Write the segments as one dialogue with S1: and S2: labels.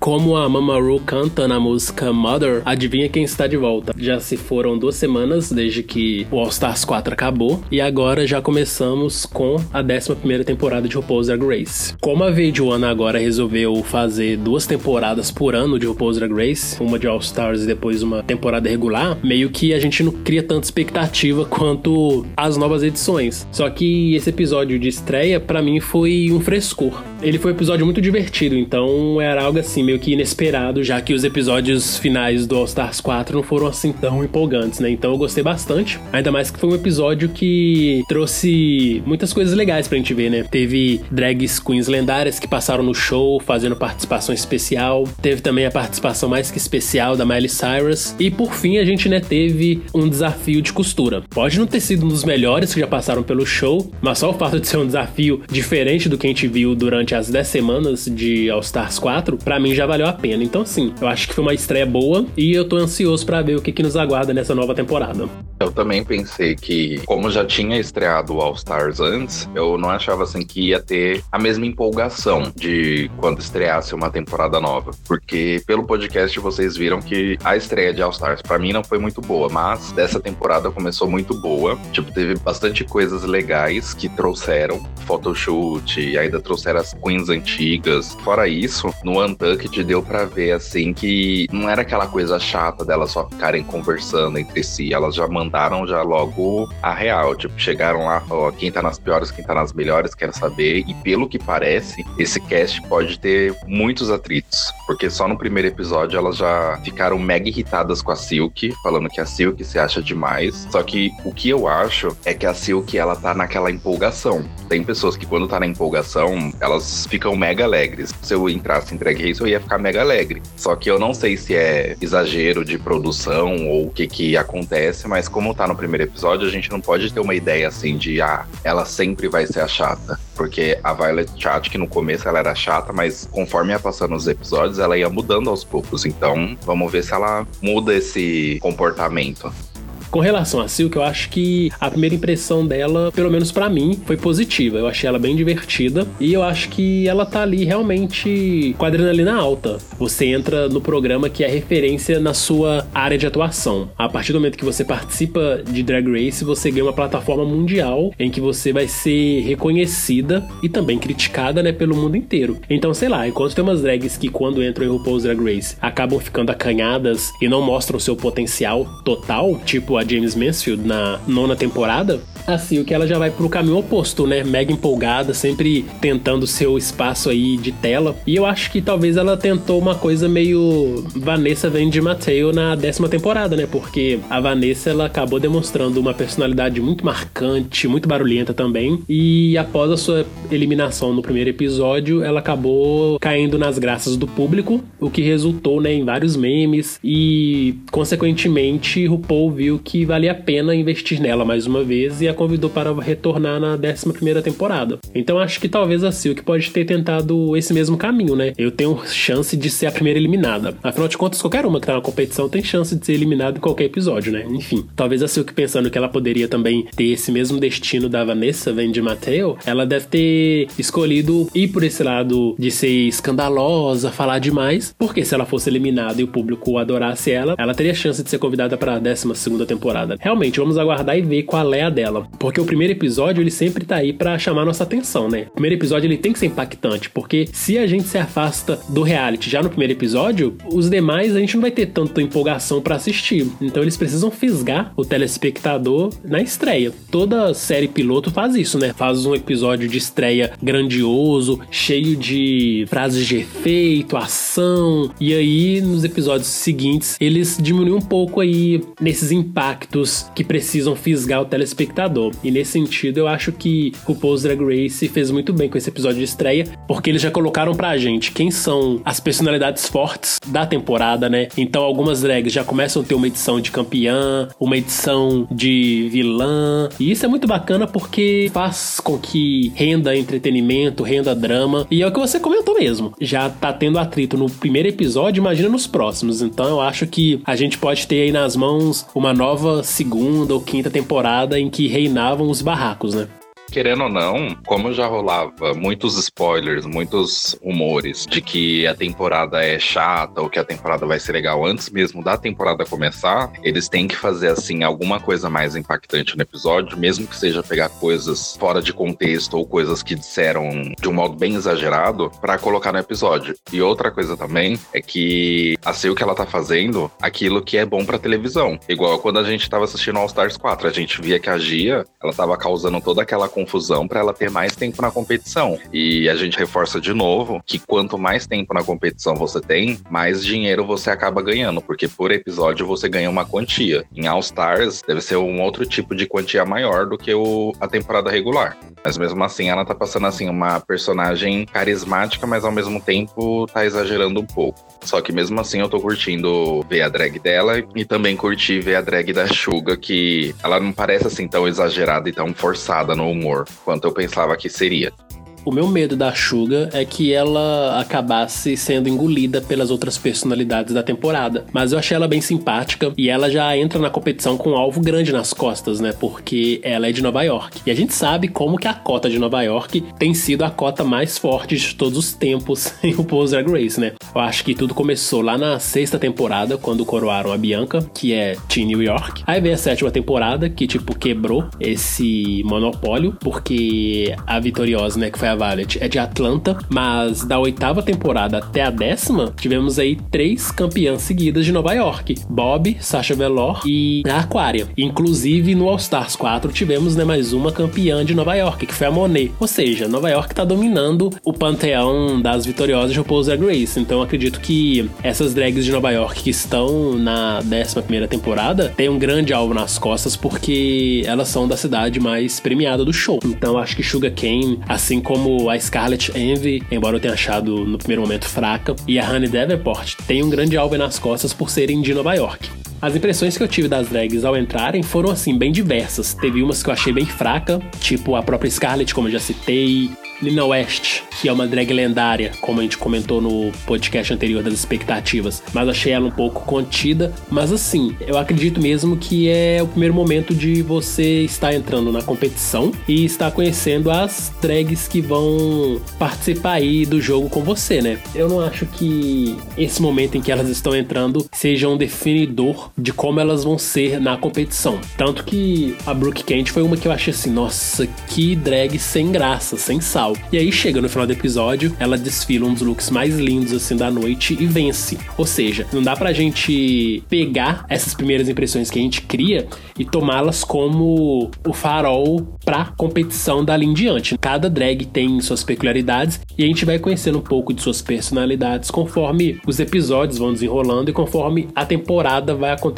S1: Como a Mama Ru canta na música Mother, adivinha quem está de volta? Já se foram duas semanas desde que o All Stars 4 acabou e agora já começamos com a 11 temporada de RuPaul's Drag Race. Como a VH1 agora resolveu fazer duas temporadas por ano de RuPaul's Drag Race, uma de All Stars e depois uma temporada regular, meio que a gente não cria tanta expectativa quanto as novas edições. Só que esse episódio de estreia para mim foi um frescor. Ele foi um episódio muito divertido, então era algo assim meio que inesperado, já que os episódios finais do All Stars 4 não foram assim tão empolgantes, né? Então eu gostei bastante. Ainda mais que foi um episódio que trouxe muitas coisas legais pra gente ver, né? Teve drags queens lendárias que passaram no show fazendo participação especial. Teve também a participação mais que especial da Miley Cyrus. E por fim a gente, né, teve um desafio de costura. Pode não ter sido um dos melhores que já passaram pelo show, mas só o fato de ser um desafio diferente do que a gente viu durante as 10 semanas de All Stars 4, pra mim já valeu a pena. Então, sim, eu acho que foi uma estreia boa e eu tô ansioso para ver o que, que nos aguarda nessa nova temporada.
S2: Eu também pensei que, como já tinha estreado All Stars antes, eu não achava assim que ia ter a mesma empolgação de quando estreasse uma temporada nova. Porque pelo podcast vocês viram que a estreia de All Stars para mim não foi muito boa, mas dessa temporada começou muito boa. Tipo, teve bastante coisas legais que trouxeram, photoshoot, e ainda trouxeram as queens antigas. Fora isso, no Untucked deu para ver assim que não era aquela coisa chata delas só ficarem conversando entre si. Elas já mandaram já logo a real. Tipo, chegaram lá, ó, quem tá nas piores, quem tá nas melhores, quero saber. E pelo que parece, esse cast pode ter muitos atritos. Porque só no primeiro episódio elas já ficaram mega irritadas com a Silk, falando que a Silk se acha demais. Só que o que eu acho é que a Silk ela tá naquela empolgação. Tem pessoas que quando tá na empolgação, elas ficam mega alegres. Se eu entrasse em Drag Race, eu ia ficar mega alegre. Só que eu não sei se é exagero de produção ou o que que acontece, mas como tá no primeiro episódio, a gente não pode ter uma ideia assim de, ah, ela sempre vai ser a chata. Porque a Violet Chat, que no começo ela era chata, mas conforme ia passando os episódios, ela ia mudando aos poucos. Então, vamos ver se ela muda esse comportamento.
S1: Com relação a Silk, eu acho que a primeira impressão dela, pelo menos para mim, foi positiva. Eu achei ela bem divertida e eu acho que ela tá ali realmente com a adrenalina alta. Você entra no programa que é referência na sua área de atuação. A partir do momento que você participa de Drag Race, você ganha uma plataforma mundial em que você vai ser reconhecida e também criticada, né, pelo mundo inteiro. Então, sei lá, enquanto tem umas drags que quando entram em RuPaul's Drag Race acabam ficando acanhadas e não mostram seu potencial total, tipo a James Mansfield na nona temporada, assim, o que ela já vai pro caminho oposto, né? Mega empolgada, sempre tentando seu espaço aí de tela. E eu acho que talvez ela tentou uma coisa meio Vanessa vem de Mateo na décima temporada, né? Porque a Vanessa ela acabou demonstrando uma personalidade muito marcante, muito barulhenta também. E após a sua eliminação no primeiro episódio, ela acabou caindo nas graças do público, o que resultou né, em vários memes e, consequentemente, RuPaul viu que valia a pena investir nela mais uma vez e a convidou para retornar na 11 temporada. Então acho que talvez a Silk pode ter tentado esse mesmo caminho, né? Eu tenho chance de ser a primeira eliminada. Afinal de contas, qualquer uma que tá na competição tem chance de ser eliminada em qualquer episódio, né? Enfim, talvez a Silk pensando que ela poderia também ter esse mesmo destino da Vanessa Vendi Mateo, ela deve ter escolhido ir por esse lado de ser escandalosa, falar demais, porque se ela fosse eliminada e o público adorasse ela, ela teria chance de ser convidada para a 12 temporada. Realmente, vamos aguardar e ver qual é a dela. Porque o primeiro episódio, ele sempre tá aí para chamar nossa atenção, né? O primeiro episódio, ele tem que ser impactante, porque se a gente se afasta do reality já no primeiro episódio, os demais a gente não vai ter tanta empolgação para assistir. Então eles precisam fisgar o telespectador na estreia. Toda série piloto faz isso, né? Faz um episódio de estreia grandioso, cheio de frases de efeito, ação, e aí nos episódios seguintes eles diminuem um pouco aí nesses impactos que precisam fisgar o telespectador espectador. E nesse sentido, eu acho que o RuPaul's Drag Race fez muito bem com esse episódio de estreia, porque eles já colocaram pra gente quem são as personalidades fortes da temporada, né? Então, algumas drags já começam a ter uma edição de campeã, uma edição de vilã. E isso é muito bacana porque faz com que renda entretenimento, renda drama. E é o que você comentou mesmo. Já tá tendo atrito no primeiro episódio, imagina nos próximos. Então, eu acho que a gente pode ter aí nas mãos uma nova segunda ou quinta temporada em que reinavam os barracos, né?
S2: Querendo ou não, como já rolava muitos spoilers, muitos rumores de que a temporada é chata ou que a temporada vai ser legal antes mesmo da temporada começar, eles têm que fazer assim alguma coisa mais impactante no episódio, mesmo que seja pegar coisas fora de contexto ou coisas que disseram de um modo bem exagerado para colocar no episódio. E outra coisa também é que a o que ela tá fazendo aquilo que é bom para televisão. Igual quando a gente tava assistindo All Stars 4, a gente via que a Gia, ela tava causando toda aquela confusão para ela ter mais tempo na competição. E a gente reforça de novo que quanto mais tempo na competição você tem, mais dinheiro você acaba ganhando, porque por episódio você ganha uma quantia. Em All Stars deve ser um outro tipo de quantia maior do que o, a temporada regular. Mas mesmo assim, ela tá passando assim uma personagem carismática, mas ao mesmo tempo tá exagerando um pouco. Só que mesmo assim eu tô curtindo ver a drag dela e também curti ver a drag da Suga, que ela não parece assim tão exagerada e tão forçada no humor quanto eu pensava que seria.
S1: O meu medo da Suga é que ela acabasse sendo engolida pelas outras personalidades da temporada. Mas eu achei ela bem simpática e ela já entra na competição com um alvo grande nas costas, né? Porque ela é de Nova York. E a gente sabe como que a cota de Nova York tem sido a cota mais forte de todos os tempos em o Pose Drag Race, né? Eu acho que tudo começou lá na sexta temporada, quando coroaram a Bianca, que é Team New York. Aí veio a sétima temporada, que tipo quebrou esse monopólio, porque a vitoriosa, né, que foi a Violet é de Atlanta, mas da oitava temporada até a décima, tivemos aí três campeãs seguidas de Nova York: Bob, Sasha Velour e Aquaria. Inclusive no All Stars 4 tivemos né, mais uma campeã de Nova York, que foi a Monet. Ou seja, Nova York tá dominando o panteão das vitoriosas de RuPaul's Drag Race. Então acredito que essas drags de Nova York que estão na décima primeira temporada têm um grande alvo nas costas porque elas são da cidade mais premiada do show. Então acho que Sugar Cane, assim como como a Scarlet Envy, embora eu tenha achado no primeiro momento fraca, e a Honey Davenport tem um grande alvo nas costas por serem de Nova York. As impressões que eu tive das drags ao entrarem foram assim, bem diversas. Teve umas que eu achei bem fraca, tipo a própria Scarlet, como eu já citei, Nina West, que é uma drag lendária, como a gente comentou no podcast anterior das expectativas, mas achei ela um pouco contida. Mas assim, eu acredito mesmo que é o primeiro momento de você estar entrando na competição e estar conhecendo as drags que vão participar aí do jogo com você, né? Eu não acho que esse momento em que elas estão entrando seja um definidor de como elas vão ser na competição. Tanto que a Brooke Kent foi uma que eu achei assim, nossa, que drag sem graça, sem sal. E aí chega no final do episódio, ela desfila um dos looks mais lindos assim da noite e vence. Ou seja, não dá pra gente pegar essas primeiras impressões que a gente cria e tomá-las como o farol pra competição dali em diante. Cada drag tem suas peculiaridades e a gente vai conhecendo um pouco de suas personalidades conforme os episódios vão desenrolando e conforme a temporada vai acontecendo.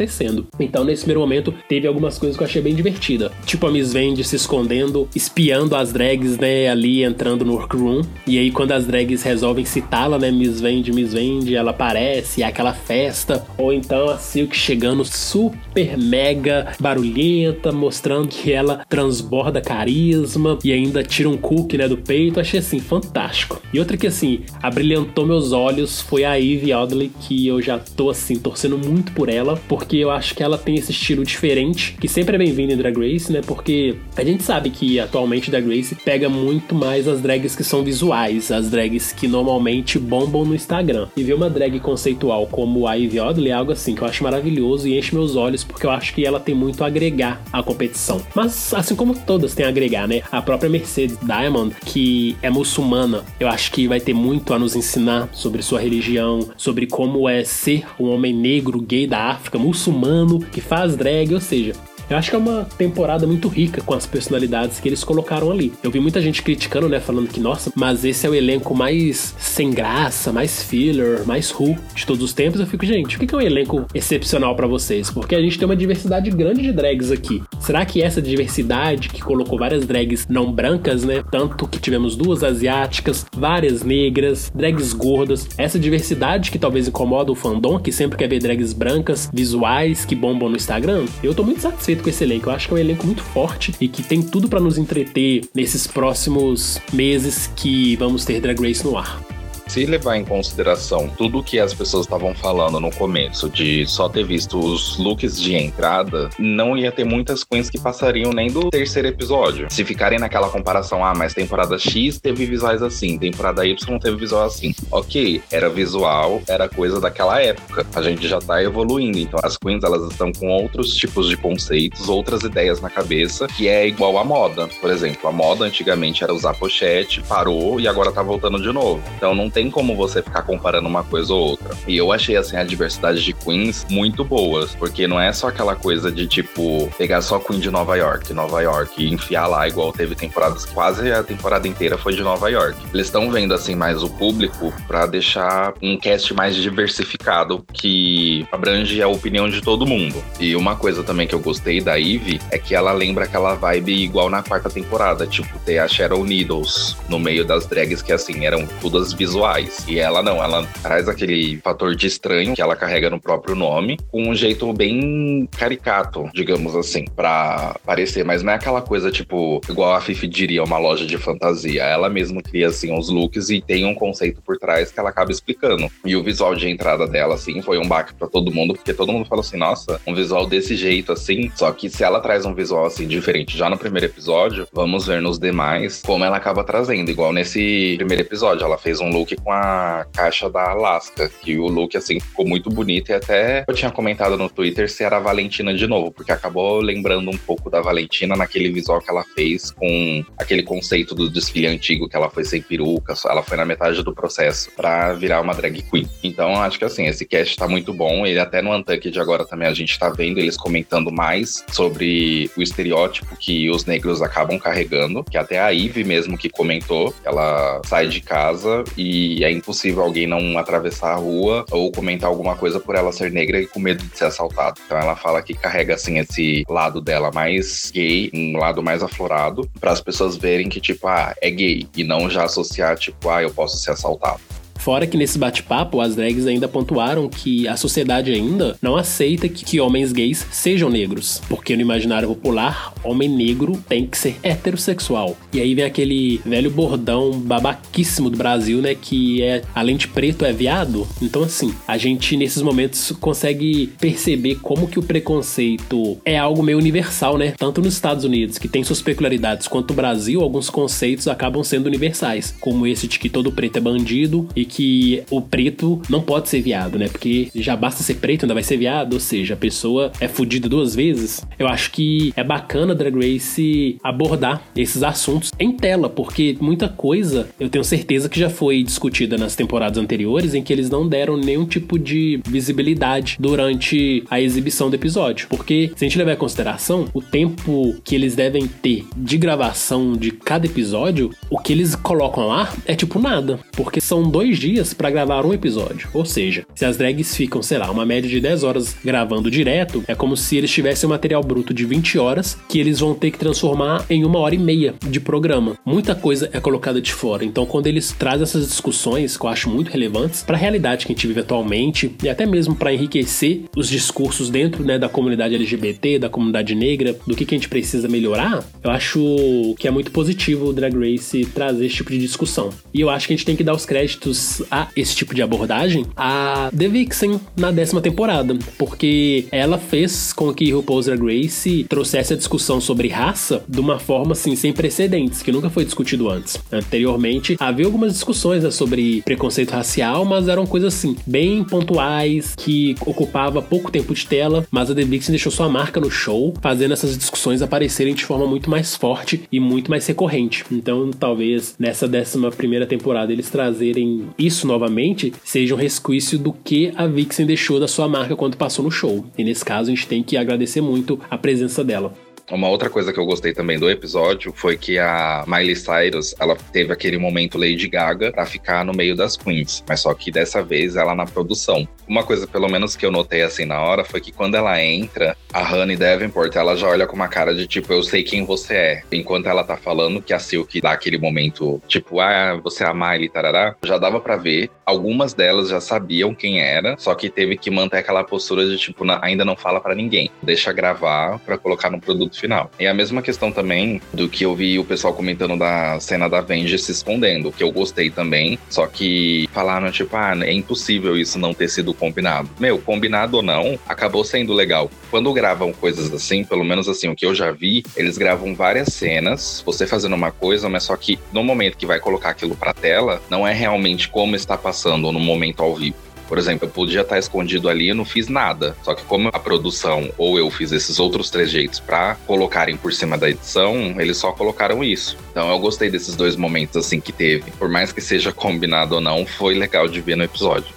S1: Então, nesse primeiro momento, teve algumas coisas que eu achei bem divertida. Tipo a Miss Vendi se escondendo, espiando as drags, né, ali entrando no workroom. E aí, quando as drags resolvem citá-la, né? Miss Vende, Miss Vende, ela aparece, é aquela festa. Ou então a Silk chegando super mega barulhenta, mostrando que ela transborda carisma e ainda tira um cookie, né, do peito. Achei assim, fantástico. E outra que assim, abrilhantou meus olhos foi a Eve Oddly, que eu já tô assim, torcendo muito por ela, porque eu acho que ela tem esse estilo diferente, que sempre é bem-vindo em Drag Race, né? Porque a gente sabe que atualmente Drag Race pega muito mais as drags que são visuais, as drags que normalmente bombam no Instagram. E ver uma drag conceitual como a Ivy Oddly é algo assim que eu acho maravilhoso e enche meus olhos porque eu acho que ela tem muito a agregar à competição. Mas assim como todas têm a agregar, né? A própria Mercedes Diamond, que é muçulmana, eu acho que vai ter muito a nos ensinar sobre sua religião, sobre como é ser um homem negro gay da África, muçulmano, que faz drag, ou seja, eu acho que é uma temporada muito rica com as personalidades que eles colocaram ali. Eu vi muita gente criticando, né? Falando que, nossa, mas esse é o elenco mais sem graça, mais filler, mais who de todos os tempos. Eu fico, gente, o que é um elenco excepcional para vocês? Porque a gente tem uma diversidade grande de drags aqui. Será que essa diversidade que colocou várias drags não brancas, né? Tanto que tivemos duas asiáticas, várias negras, drags gordas, essa diversidade que talvez incomoda o fandom, que sempre quer ver drags brancas, visuais, que bombam no Instagram, eu tô muito satisfeito com esse elenco. Eu acho que é um elenco muito forte e que tem tudo para nos entreter nesses próximos meses que vamos ter Drag Race no ar.
S2: Se levar em consideração tudo que as pessoas estavam falando no começo, de só ter visto os looks de entrada, não ia ter muitas queens que passariam nem do terceiro episódio. Se ficarem naquela comparação, ah, mas temporada X teve visuais assim, temporada Y teve visual assim. Ok, era visual, era coisa daquela época. A gente já tá evoluindo, então as queens elas estão com outros tipos de conceitos, outras ideias na cabeça, que é igual à moda. Por exemplo, a moda antigamente era usar pochete, parou e agora tá voltando de novo. Então não tem como você ficar comparando uma coisa ou outra. E eu achei assim a diversidade de queens muito boas, porque não é só aquela coisa de tipo pegar só Queen de Nova York, Nova York e enfiar lá igual teve temporadas quase a temporada inteira foi de Nova York. Eles estão vendo assim mais o público para deixar um cast mais diversificado que abrange a opinião de todo mundo. E uma coisa também que eu gostei da Eve é que ela lembra aquela vibe igual na quarta temporada, tipo ter a Cheryl Needles no meio das drags que assim eram todas visuais. E ela não, ela traz aquele fator de estranho que ela carrega no próprio nome com um jeito bem caricato, digamos assim, para parecer, mas não é aquela coisa tipo igual a Fifi diria, uma loja de fantasia. Ela mesma cria assim os looks e tem um conceito por trás que ela acaba explicando. E o visual de entrada dela assim foi um baque para todo mundo, porque todo mundo fala assim: "Nossa, um visual desse jeito assim". Só que se ela traz um visual assim diferente já no primeiro episódio, vamos ver nos demais como ela acaba trazendo, igual nesse primeiro episódio, ela fez um look com a caixa da Alaska, que o look assim ficou muito bonito e até eu tinha comentado no Twitter se era a Valentina de novo, porque acabou lembrando um pouco da Valentina naquele visual que ela fez com aquele conceito do desfile antigo que ela foi sem peruca, ela foi na metade do processo para virar uma drag queen. Então acho que assim, esse cast tá muito bom, ele até no Untucked agora também a gente tá vendo eles comentando mais sobre o estereótipo que os negros acabam carregando, que até a Ivy mesmo que comentou, ela sai de casa e é impossível alguém não atravessar a rua ou comentar alguma coisa por ela ser negra e com medo de ser assaltada. Então ela fala que carrega assim esse lado dela mais gay, um lado mais aflorado, para as pessoas verem que tipo, ah, é gay e não já associar tipo, ah, eu posso ser assaltado.
S1: Fora que nesse bate-papo, as drags ainda pontuaram que a sociedade ainda não aceita que, que, homens gays sejam negros, porque no imaginário popular, homem negro tem que ser heterossexual. E aí vem aquele velho bordão babaquíssimo do Brasil, né, que é além de preto é viado. Então assim, a gente nesses momentos consegue perceber como que o preconceito é algo meio universal, né? Tanto nos Estados Unidos, que tem suas peculiaridades, quanto no Brasil, alguns conceitos acabam sendo universais, como esse de que todo preto é bandido e que o preto não pode ser viado, né? Porque já basta ser preto, ainda vai ser viado, ou seja, a pessoa é fodida duas vezes. Eu acho que é bacana Drag Race abordar esses assuntos em tela, porque muita coisa eu tenho certeza que já foi discutida nas temporadas anteriores em que eles não deram nenhum tipo de visibilidade durante a exibição do episódio. Porque se a gente levar em consideração o tempo que eles devem ter de gravação de cada episódio, o que eles colocam lá é tipo nada, porque são dois dias para gravar um episódio. Ou seja, se as drags ficam, sei lá, uma média de 10 horas gravando direto, é como se eles tivessem um material bruto de 20 horas que eles vão ter que transformar em uma hora e meia de programa. Muita coisa é colocada de fora. Então, quando eles trazem essas discussões, que eu acho muito relevantes para a realidade que a gente vive atualmente e até mesmo para enriquecer os discursos dentro né, da comunidade LGBT, da comunidade negra, do que, que a gente precisa melhorar, eu acho que é muito positivo o Drag Race trazer esse tipo de discussão. E eu acho que a gente tem que dar os créditos a esse tipo de abordagem a The Vixen na décima temporada, porque ela fez com que RuPaul's Drag Race trouxesse a discussão sobre raça de uma forma assim sem precedentes, que nunca foi discutido antes. Anteriormente havia algumas discussões né, sobre preconceito racial, mas eram coisas assim bem pontuais que ocupava pouco tempo de tela, mas a The Vixen deixou sua marca no show, fazendo essas discussões aparecerem de forma muito mais forte e muito mais recorrente. Então, talvez nessa décima primeira temporada eles trazerem isso novamente seja um resquício do que a Vixen deixou da sua marca quando passou no show. E nesse caso a gente tem que agradecer muito a presença dela.
S2: Uma outra coisa que eu gostei também do episódio foi que a Miley Cyrus, ela teve aquele momento Lady Gaga para ficar no meio das queens, mas só que dessa vez ela na produção. Uma coisa pelo menos que eu notei assim na hora foi que quando ela entra, a Honey Davenport, ela já olha com uma cara de tipo, eu sei quem você é. Enquanto ela tá falando que a Silk dá aquele momento, tipo, ah, você é a Miley, tarará, já dava para ver algumas delas já sabiam quem era, só que teve que manter aquela postura de tipo, ainda não fala para ninguém, deixa gravar para colocar no produto final. E a mesma questão também do que eu vi o pessoal comentando da cena da Venge se escondendo, que eu gostei também, só que falaram tipo, ah, é impossível isso não ter sido combinado. Meu, combinado ou não, acabou sendo legal. Quando gravam coisas assim, pelo menos assim, o que eu já vi, eles gravam várias cenas, você fazendo uma coisa, mas só que no momento que vai colocar aquilo pra tela, não é realmente como está passando no momento ao vivo. Por exemplo, eu podia estar escondido ali e não fiz nada. Só que como a produção ou eu fiz esses outros trejeitos para colocarem por cima da edição, eles só colocaram isso. Então eu gostei desses dois momentos assim que teve. Por mais que seja combinado ou não, foi legal de ver no episódio.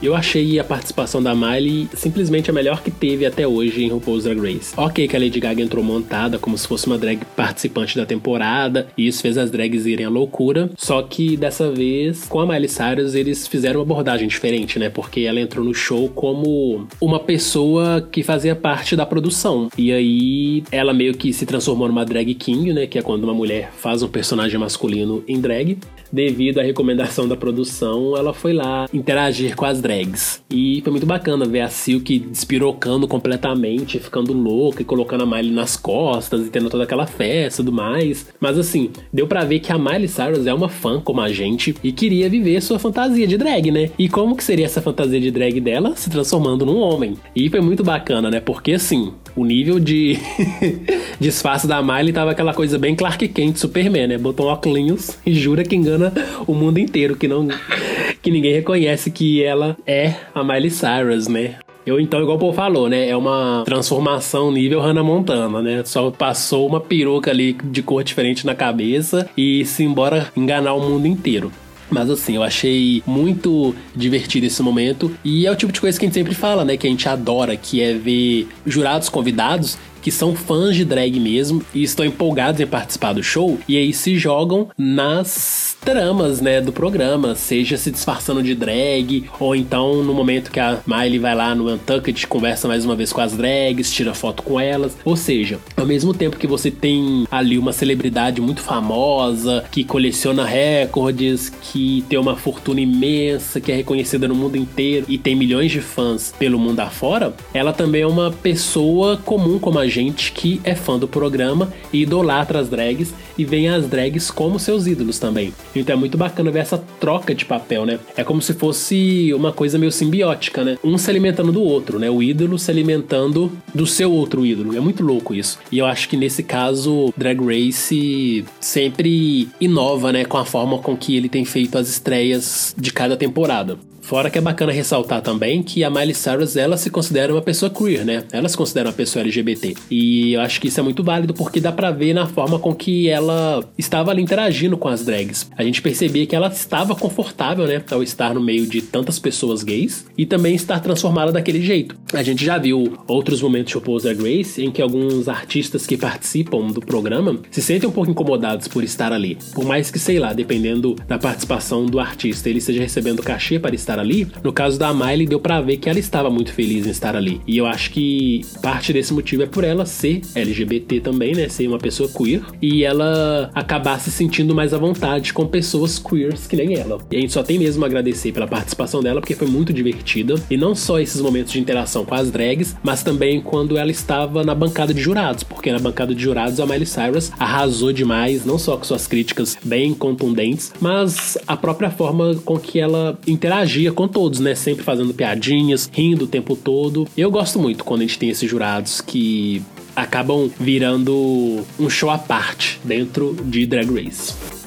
S1: Eu achei a participação da Miley simplesmente a melhor que teve até hoje em RuPaul's Drag Race. Ok que a Lady Gaga entrou montada como se fosse uma drag participante da temporada, e isso fez as drags irem à loucura, só que dessa vez, com a Miley Cyrus, eles fizeram uma abordagem diferente, né? Porque ela entrou no show como uma pessoa que fazia parte da produção. E aí ela meio que se transformou numa drag king, né? Que é quando uma mulher faz um personagem masculino em drag. Devido à recomendação da produção, ela foi lá interagir com as drags. E foi muito bacana ver a Silk despirocando completamente, ficando louca e colocando a Miley nas costas e tendo toda aquela festa e tudo mais. Mas assim, deu para ver que a Miley Cyrus é uma fã como a gente e queria viver sua fantasia de drag, né? E como que seria essa fantasia de drag dela se transformando num homem? E foi muito bacana, né? Porque assim, o nível de disfarce da Miley tava aquela coisa bem Clark Kent, Superman, né? Botou um óculos e jura que engana o mundo inteiro, que não que ninguém reconhece que ela é a Miley Cyrus, né? Eu, então, igual o Paul falou, né? É uma transformação nível Hannah Montana, né? Só passou uma peruca ali de cor diferente na cabeça e se embora enganar o mundo inteiro. Mas assim, eu achei muito divertido esse momento. E é o tipo de coisa que a gente sempre fala, né? Que a gente adora, que é ver jurados convidados que são fãs de drag mesmo e estão empolgados em participar do show e aí se jogam nas tramas, né, do programa, seja se disfarçando de drag ou então no momento que a Miley vai lá no Untucked conversa mais uma vez com as drags, tira foto com elas, ou seja, ao mesmo tempo que você tem ali uma celebridade muito famosa que coleciona recordes, que tem uma fortuna imensa, que é reconhecida no mundo inteiro e tem milhões de fãs pelo mundo afora, ela também é uma pessoa comum como a gente que é fã do programa e idolatra as drags e vê as drags como seus ídolos também. Então é muito bacana ver essa troca de papel, né? É como se fosse uma coisa meio simbiótica, né? Um se alimentando do outro, né? O ídolo se alimentando do seu outro ídolo. É muito louco isso. E eu acho que nesse caso, Drag Race sempre inova, né? Com a forma com que ele tem feito as estreias de cada temporada. Fora que é bacana ressaltar também que a Miley Cyrus, ela se considera uma pessoa queer, né? Ela se considera uma pessoa LGBT. E eu acho que isso é muito válido porque dá pra ver na forma com que ela estava ali interagindo com as drags. A gente percebia que ela estava confortável, né? Ao estar no meio de tantas pessoas gays e também estar transformada daquele jeito. A gente já viu outros momentos de RuPaul's Drag Race em que alguns artistas que participam do programa se sentem um pouco incomodados por estar ali. Por mais que, sei lá, dependendo da participação do artista, ele esteja recebendo cachê para estar estar ali. No caso da Miley, deu para ver que ela estava muito feliz em estar ali. E eu acho que parte desse motivo é por ela ser LGBT também, né? Ser uma pessoa queer. E ela acabar se sentindo mais à vontade com pessoas queers que nem ela. E a gente só tem mesmo a agradecer pela participação dela, porque foi muito divertida. E não só esses momentos de interação com as drags, mas também quando ela estava na bancada de jurados. Porque na bancada de jurados a Miley Cyrus arrasou demais, não só com suas críticas bem contundentes, mas a própria forma com que ela com todos, né? Sempre fazendo piadinhas, rindo o tempo todo. Eu gosto muito quando a gente tem esses jurados que acabam virando um show à parte dentro de Drag Race.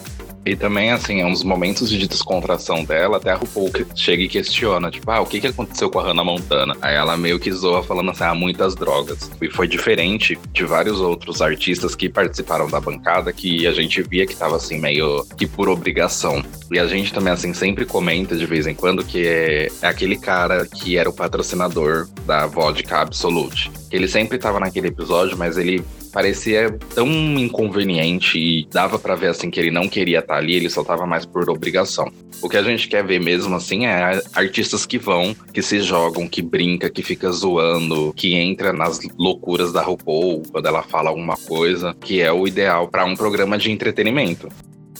S2: E também, assim, é uns momentos de descontração dela, até a RuPaul chega e questiona, tipo, ah, o que, que aconteceu com a Hannah Montana? Aí ela meio que zoa falando assim, ah, muitas drogas. E foi diferente de vários outros artistas que participaram da bancada, que a gente via que tava, assim, meio que por obrigação. E a gente também, assim, sempre comenta de vez em quando que é, é aquele cara que era o patrocinador da Vodka Absolute. Ele sempre tava naquele episódio, mas ele parecia tão inconveniente e dava para ver assim que ele não queria estar tá ali, ele só tava mais por obrigação. O que a gente quer ver mesmo assim é artistas que vão, que se jogam, que brinca, que fica zoando, que entra nas loucuras da RuPaul quando ela fala alguma coisa, que é o ideal para um programa de entretenimento.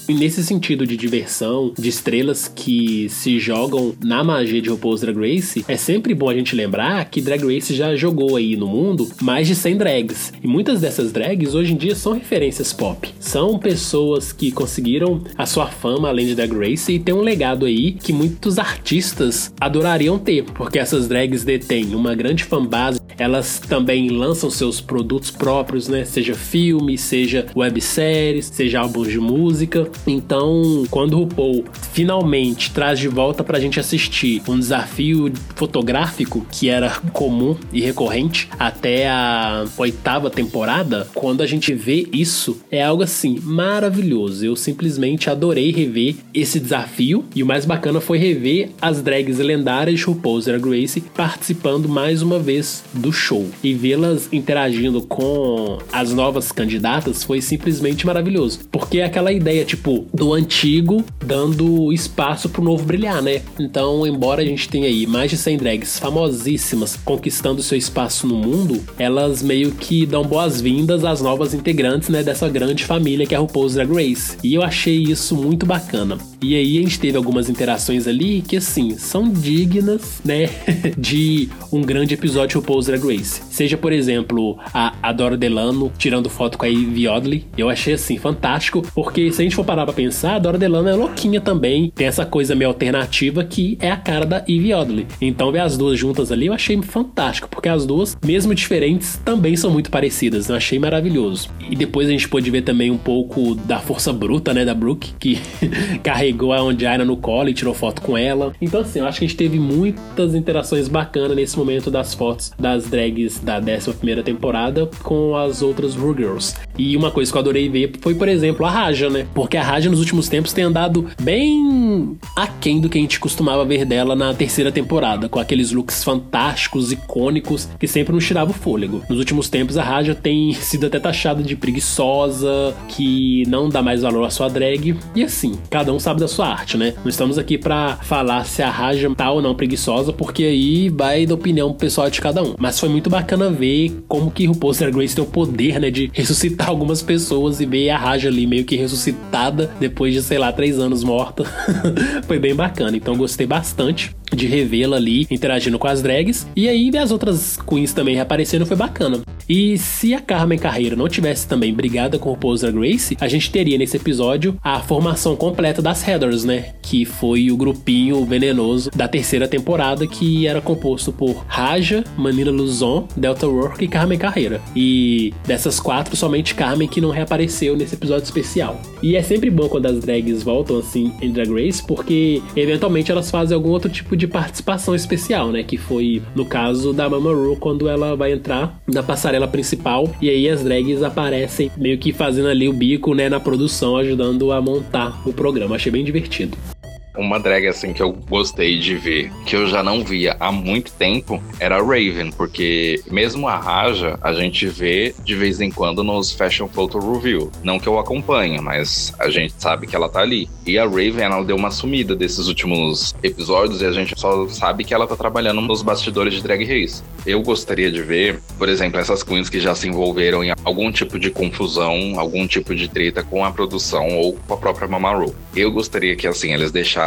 S1: Nesse sentido de diversão, de estrelas que se jogam na magia de RuPaul's Drag Race, é sempre bom a gente lembrar que Drag Race já jogou aí no mundo mais de 100 drags. E muitas dessas drags hoje em dia são referências pop. São pessoas que conseguiram a sua fama além de Drag Race e tem um legado aí que muitos artistas adorariam ter, porque essas drags detêm uma grande fanbase, elas também lançam seus produtos próprios, né? Seja filme, seja webséries, seja álbuns de música. Então, quando o RuPaul finalmente traz de volta pra gente assistir um desafio fotográfico que era comum e recorrente até a oitava temporada, quando a gente vê isso, é algo assim maravilhoso. Eu simplesmente adorei rever esse desafio e o mais bacana foi rever as drags lendárias de RuPaul's Drag Race participando mais uma vez do show e vê-las interagindo com as novas candidatas foi simplesmente maravilhoso, porque é aquela ideia tipo do antigo dando espaço pro novo brilhar, né? Então, embora a gente tenha aí mais de 100 drags famosíssimas conquistando seu espaço no mundo, elas meio que dão boas-vindas às novas integrantes, né, dessa grande família que é a RuPaul's Drag Race. E eu achei isso muito bacana. E aí a gente teve algumas interações ali que assim, são dignas, né, de um grande episódio de RuPaul's Drag Race. Seja, por exemplo, a Adora Delano tirando foto com a Ivy Odley. Eu achei assim fantástico, porque se a gente for parar pra pensar, a Dora Delano é louquinha também. Tem essa coisa meio alternativa que é a cara da Ivy Odley. Então ver as duas juntas ali eu achei fantástico, porque as duas, mesmo diferentes, também são muito parecidas. Eu achei maravilhoso. E depois a gente pôde ver também um pouco da força bruta, né, da Brooke, que carregou a Ondiana no colo e tirou foto com ela. Então assim, eu acho que a gente teve muitas interações bacanas nesse momento das fotos das drags da 11 primeira temporada com as outras Ru Girls. E uma coisa que eu adorei ver foi, por exemplo, a Raja, né? Porque a Raja nos últimos tempos tem andado bem aquém do que a gente costumava ver dela na terceira temporada, com aqueles looks fantásticos, icônicos, que sempre nos tirava o fôlego. Nos últimos tempos, a Raja tem sido até taxada de preguiçosa, que não dá mais valor à sua drag. E assim, cada um sabe da sua arte, né? Não estamos aqui para falar se a Raja tá ou não preguiçosa, porque aí vai da opinião pessoal de cada um. Mas foi muito bacana ver como que RuPaul's Drag Race tem o poder, né, de ressuscitar algumas pessoas e ver a Raja ali meio que ressuscitada depois de, sei lá, três anos morta. Foi bem bacana, então gostei bastante de revê-la ali interagindo com as drags. E aí as outras queens também reaparecendo foi bacana. E se a Carmen Carreira não tivesse também brigada com o RuPaul's Drag Race, a gente teria nesse episódio a formação completa das Headers, né? Que foi o grupinho venenoso da terceira temporada que era composto por Raja, Manila Luzon, Delta Work e Carmen Carreira. E dessas quatro, somente Carmen que não reapareceu nesse episódio especial. E é sempre bom quando as drags voltam assim em Drag Race, porque eventualmente elas fazem algum outro tipo de participação especial, né? Que foi no caso da Mama Ru quando ela vai entrar na passarela principal e aí as drags aparecem meio que fazendo ali o bico, né, na produção, ajudando a montar o programa. Achei bem divertido.
S2: Uma drag assim que eu gostei de ver, que eu já não via há muito tempo, era a Raven, porque mesmo a Raja a gente vê de vez em quando nos Fashion Photo Review. Não que eu acompanhe, mas a gente sabe que ela tá ali. E a Raven, ela deu uma sumida desses últimos episódios e a gente só sabe que ela tá trabalhando nos bastidores de Drag Race. Eu gostaria de ver, por exemplo, essas queens que já se envolveram em algum tipo de confusão, algum tipo de treta com a produção ou com a própria Mamaru. Eu gostaria que, assim, eles deixassem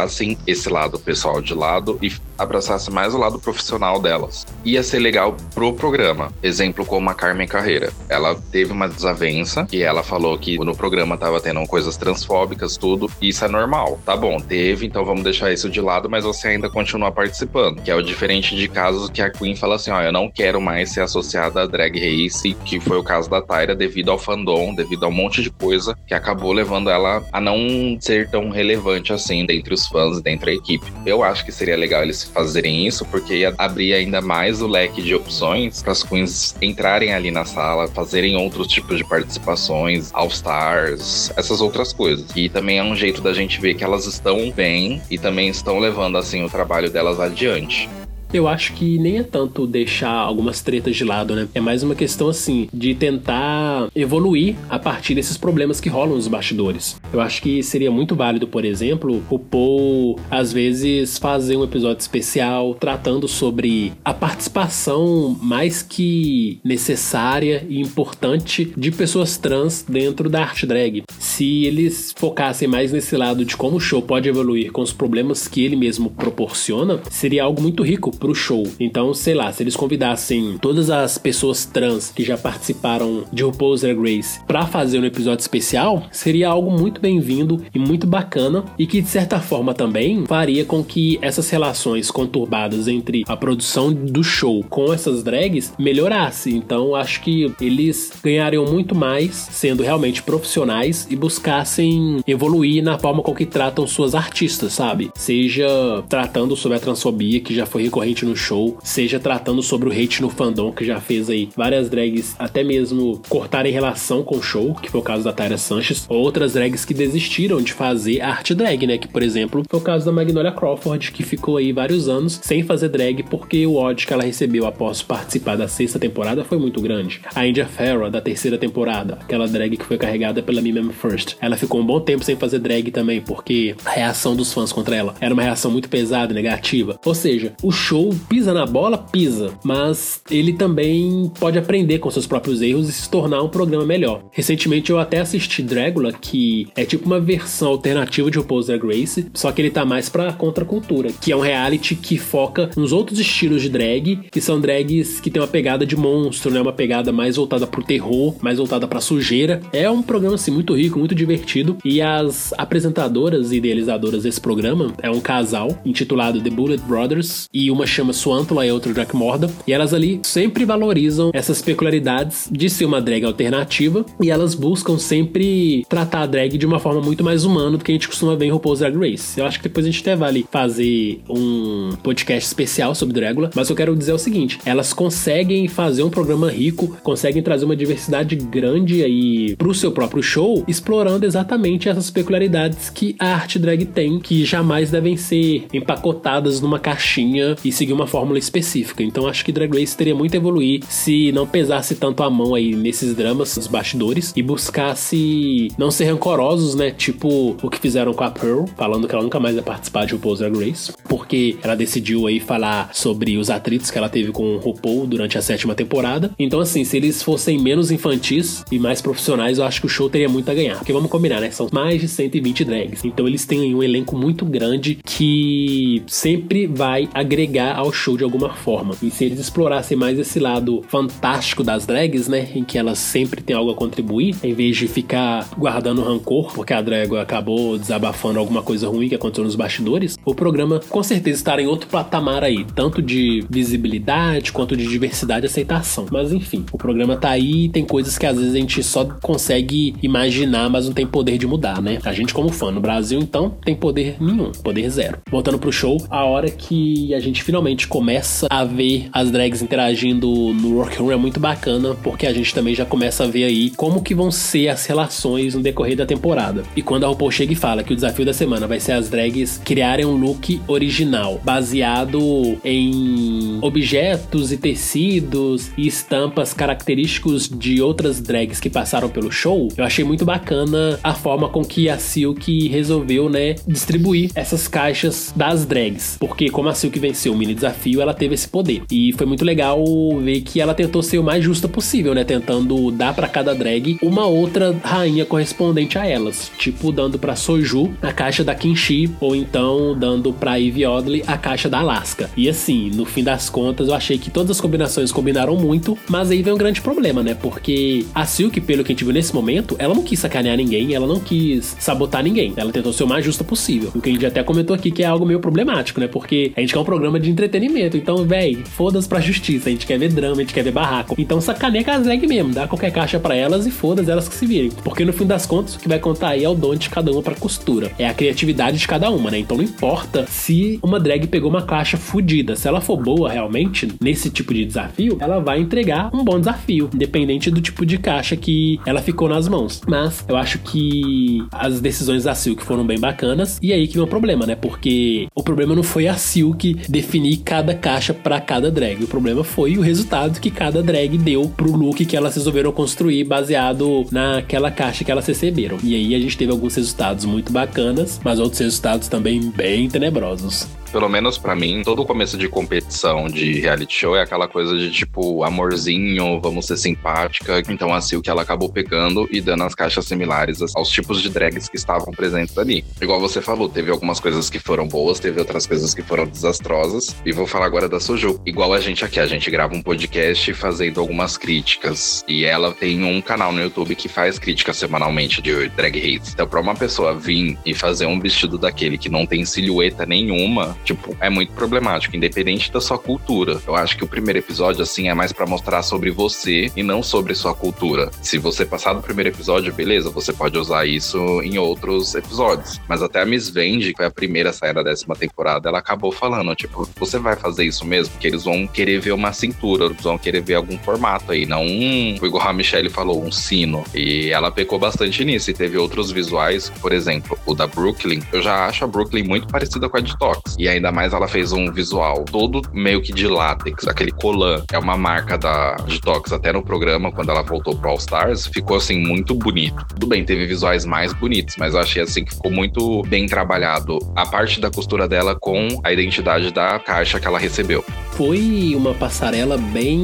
S2: esse lado pessoal de lado e abraçassem mais o lado profissional delas. Ia ser legal pro programa. Exemplo como a Carmen Carreira. Ela teve uma desavença e ela falou que no programa tava tendo coisas transfóbicas, tudo. E isso é normal. Tá bom, teve, então vamos deixar isso de lado, mas você ainda continua participando. Que é o diferente de casos que a Queen fala assim: ó, eu não quero mais ser associada a Drag Race, que foi o caso da Tyra devido ao fandom, devido a um monte de coisa que acabou levando ela a não ser tão relevante assim dentre os fãs, dentro da equipe. Eu acho que seria legal eles fazerem isso, porque ia abrir ainda mais o leque de opções para as queens entrarem ali na sala, fazerem outros tipos de participações, All Stars, essas outras coisas. E também é um jeito da gente ver que elas estão bem e também estão levando assim o trabalho delas adiante.
S1: Eu acho que nem é tanto deixar algumas tretas de lado, né? É mais uma questão assim de tentar evoluir a partir desses problemas que rolam nos bastidores. Eu acho que seria muito válido, por exemplo, o Paul às vezes fazer um episódio especial tratando sobre a participação mais que necessária e importante de pessoas trans dentro da arte drag. Se eles focassem mais nesse lado de como o show pode evoluir com os problemas que ele mesmo proporciona, seria algo muito rico pro show. Então, sei lá, se eles convidassem todas as pessoas trans que já participaram de RuPaul's Drag Race para fazer um episódio especial, seria algo muito bem-vindo e muito bacana e que de certa forma também faria com que essas relações conturbadas entre a produção do show com essas drags melhorasse. Então, acho que eles ganhariam muito mais sendo realmente profissionais e buscassem evoluir na forma com que tratam suas artistas, sabe? Seja tratando sobre a transfobia que já foi recorrente no show, seja tratando sobre o hate no fandom que já fez aí várias drags até mesmo cortarem relação com o show, que foi o caso da Tyra Sanches, ou outras drags que desistiram de fazer arte drag, né? Que por exemplo foi o caso da Magnolia Crawford, que ficou aí vários anos sem fazer drag porque o ódio que ela recebeu após participar da sexta temporada foi muito grande. A India Farrah da terceira temporada, aquela drag que foi carregada pela Mimem First, ela ficou um bom tempo sem fazer drag também, porque a reação dos fãs contra ela era uma reação muito pesada, negativa. Ou seja, o show pisa na bola, pisa, mas ele também pode aprender com seus próprios erros e se tornar um programa melhor. Recentemente eu até assisti Dragula, que é tipo uma versão alternativa de RuPaul's Drag Race, só que ele tá mais pra contracultura, que é um reality que foca nos outros estilos de drag, que são drags que tem uma pegada de monstro, né? Uma pegada mais voltada pro terror, mais voltada pra sujeira. É um programa assim muito rico, muito divertido e as apresentadoras e idealizadoras desse programa é um casal intitulado The Bullet Brothers e uma chama Swantula e outra Jack Morda e elas ali sempre valorizam essas peculiaridades de ser uma drag alternativa e elas buscam sempre tratar a drag de uma forma muito mais humana do que a gente costuma ver em RuPaul's Drag Race. Eu acho que depois a gente até vale fazer um podcast especial sobre Dragula, mas eu quero dizer o seguinte, elas conseguem fazer um programa rico, conseguem trazer uma diversidade grande aí pro seu próprio show, explorando exatamente essas peculiaridades que a arte drag tem, que jamais devem ser empacotadas numa caixinha e seguir uma fórmula específica. Então acho que Drag Race teria muito a evoluir se não pesasse tanto a mão aí nesses dramas, nos bastidores, e buscasse não ser rancorosos, né? Tipo o que fizeram com a Pearl, falando que ela nunca mais vai participar de RuPaul's Drag Race, porque ela decidiu aí falar sobre os atritos que ela teve com o RuPaul durante a sétima temporada. Então, assim, se eles fossem menos infantis e mais profissionais, eu acho que o show teria muito a ganhar. Porque vamos combinar, né? São mais de 120 drags. Então, eles têm um elenco muito grande que sempre vai agregar ao show de alguma forma. E se eles explorassem mais esse lado fantástico das drags, né? Em que elas sempre têm algo a contribuir, em vez de ficar guardando rancor, porque a drag acabou desabafando alguma coisa ruim que aconteceu nos bastidores, o programa com certeza estará em outro patamar aí, tanto de visibilidade quanto de diversidade e aceitação. Mas enfim, o programa tá aí e tem coisas que às vezes a gente só consegue imaginar, mas não tem poder de mudar, né? A gente, como fã no Brasil, então, tem poder nenhum, poder zero. Voltando pro show, a hora que a gente finalmente começa a ver as drags interagindo no workroom é muito bacana, porque a gente também já começa a ver aí como que vão ser as relações no decorrer da temporada. E quando a RuPaul chega e fala que o desafio da semana vai ser as drags criarem um look original, baseado em objetos e tecidos e estampas característicos de outras drags que passaram pelo show, eu achei muito bacana a forma com que a Silk resolveu, né, distribuir essas caixas das drags. Porque como a Silk venceu mini desafio, ela teve esse poder. E foi muito legal ver que ela tentou ser o mais justa possível, né, tentando dar para cada drag uma outra rainha correspondente a elas, tipo dando para Soju a caixa da Kinshi ou então dando para Ivy Oddly a caixa da Alaska. E assim, no fim das contas, eu achei que todas as combinações combinaram muito, mas aí vem um grande problema, né? Porque a Silk, pelo que a gente viu nesse momento, ela não quis sacanear ninguém, ela não quis sabotar ninguém. Ela tentou ser o mais justa possível. O que a gente até comentou aqui que é algo meio problemático, né? Porque a gente quer um programa de entretenimento. Então, véi, foda-se pra justiça. A gente quer ver drama, a gente quer ver barraco. Então sacaneia as drag mesmo, dá qualquer caixa para elas e foda-se elas que se virem. Porque no fim das contas, o que vai contar aí é o dom de cada uma pra costura. É a criatividade de cada uma, né? Então não importa se uma drag pegou uma caixa fodida. Se ela for boa realmente nesse tipo de desafio, ela vai entregar um bom desafio, independente do tipo de caixa que ela ficou nas mãos. Mas eu acho que as decisões da Silk foram bem bacanas. E aí que vem o problema, né? Porque o problema não foi a Silk definir definir cada caixa para cada drag. O problema foi o resultado que cada drag deu pro look que elas resolveram construir baseado naquela caixa que elas receberam. E aí a gente teve alguns resultados muito bacanas, mas outros resultados também bem tenebrosos
S2: pelo menos para mim, todo começo de competição de reality show é aquela coisa de tipo, amorzinho, vamos ser simpática. Então a Silk ela acabou pegando e dando as caixas similares aos tipos de drags que estavam presentes ali. Igual você falou, teve algumas coisas que foram boas, teve outras coisas que foram desastrosas. E vou falar agora da Soju. Igual a gente aqui, a gente grava um podcast fazendo algumas críticas. E ela tem um canal no YouTube que faz críticas semanalmente de drag race. Então, pra uma pessoa vir e fazer um vestido daquele que não tem silhueta nenhuma, tipo, é muito problemático, independente da sua cultura. Eu acho que o primeiro episódio, assim, é mais para mostrar sobre você e não sobre sua cultura. Se você passar do primeiro episódio, beleza, você pode usar isso em outros episódios. Mas até a Miss Vende, que foi a primeira a sair da décima temporada, ela acabou falando, tipo, você vai fazer isso mesmo? Que eles vão querer ver uma cintura, eles vão querer ver algum formato aí, não um, igual a Michelle falou, um sino. E ela pecou bastante nisso. E teve outros visuais, por exemplo, o da Brooklyn. Eu já acho a Brooklyn muito parecida com a Detox. E ainda mais ela fez um visual todo meio que de látex, aquele colan. É uma marca da Detox, até no programa, quando ela voltou pro All Stars, ficou assim muito bonito. Tudo bem, teve visuais mais bonitos, mas eu achei assim que ficou muito bem trabalhado a parte da costura dela com a identidade da caixa que ela recebeu.
S1: Foi uma passarela bem